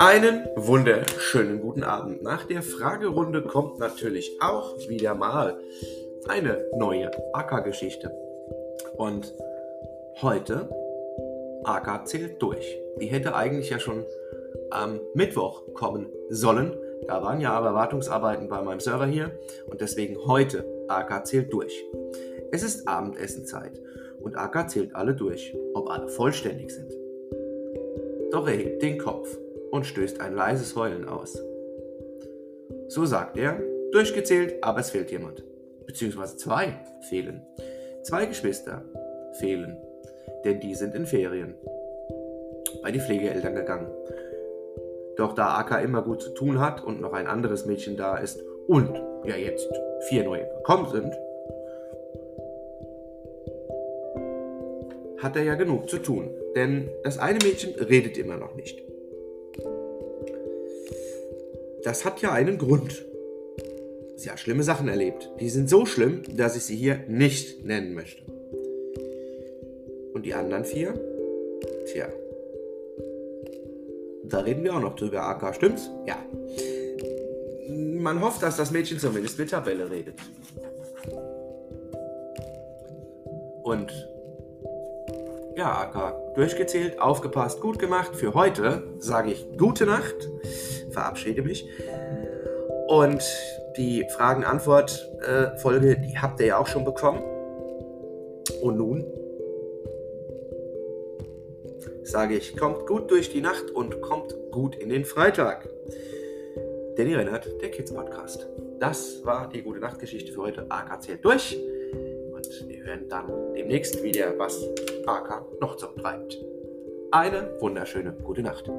Einen wunderschönen guten Abend. Nach der Fragerunde kommt natürlich auch wieder mal eine neue AK-Geschichte. Und heute AK zählt durch. Die hätte eigentlich ja schon am Mittwoch kommen sollen. Da waren ja aber Wartungsarbeiten bei meinem Server hier und deswegen heute AK zählt durch. Es ist Abendessenzeit und AK zählt alle durch, ob alle vollständig sind. Doch er hebt den Kopf und stößt ein leises Heulen aus. So sagt er, durchgezählt, aber es fehlt jemand. Beziehungsweise zwei fehlen. Zwei Geschwister fehlen, denn die sind in Ferien. Bei die Pflegeeltern gegangen. Doch da Aka immer gut zu tun hat und noch ein anderes Mädchen da ist und ja jetzt vier neue gekommen sind, hat er ja genug zu tun. Denn das eine Mädchen redet immer noch nicht. Das hat ja einen Grund. Sie hat schlimme Sachen erlebt. Die sind so schlimm, dass ich sie hier nicht nennen möchte. Und die anderen vier? Tja. Da reden wir auch noch drüber, AK, stimmt's? Ja. Man hofft, dass das Mädchen zumindest mit Tabelle redet. Und ja, AK, durchgezählt, aufgepasst, gut gemacht. Für heute sage ich gute Nacht verabschiede mich. Und die Fragen-Antwort-Folge, die habt ihr ja auch schon bekommen. Und nun sage ich, kommt gut durch die Nacht und kommt gut in den Freitag. Danny Rennert, der Kids Podcast. Das war die gute Nachtgeschichte für heute. AK zählt durch. Und wir hören dann demnächst wieder, was AK noch so treibt. Eine wunderschöne gute Nacht.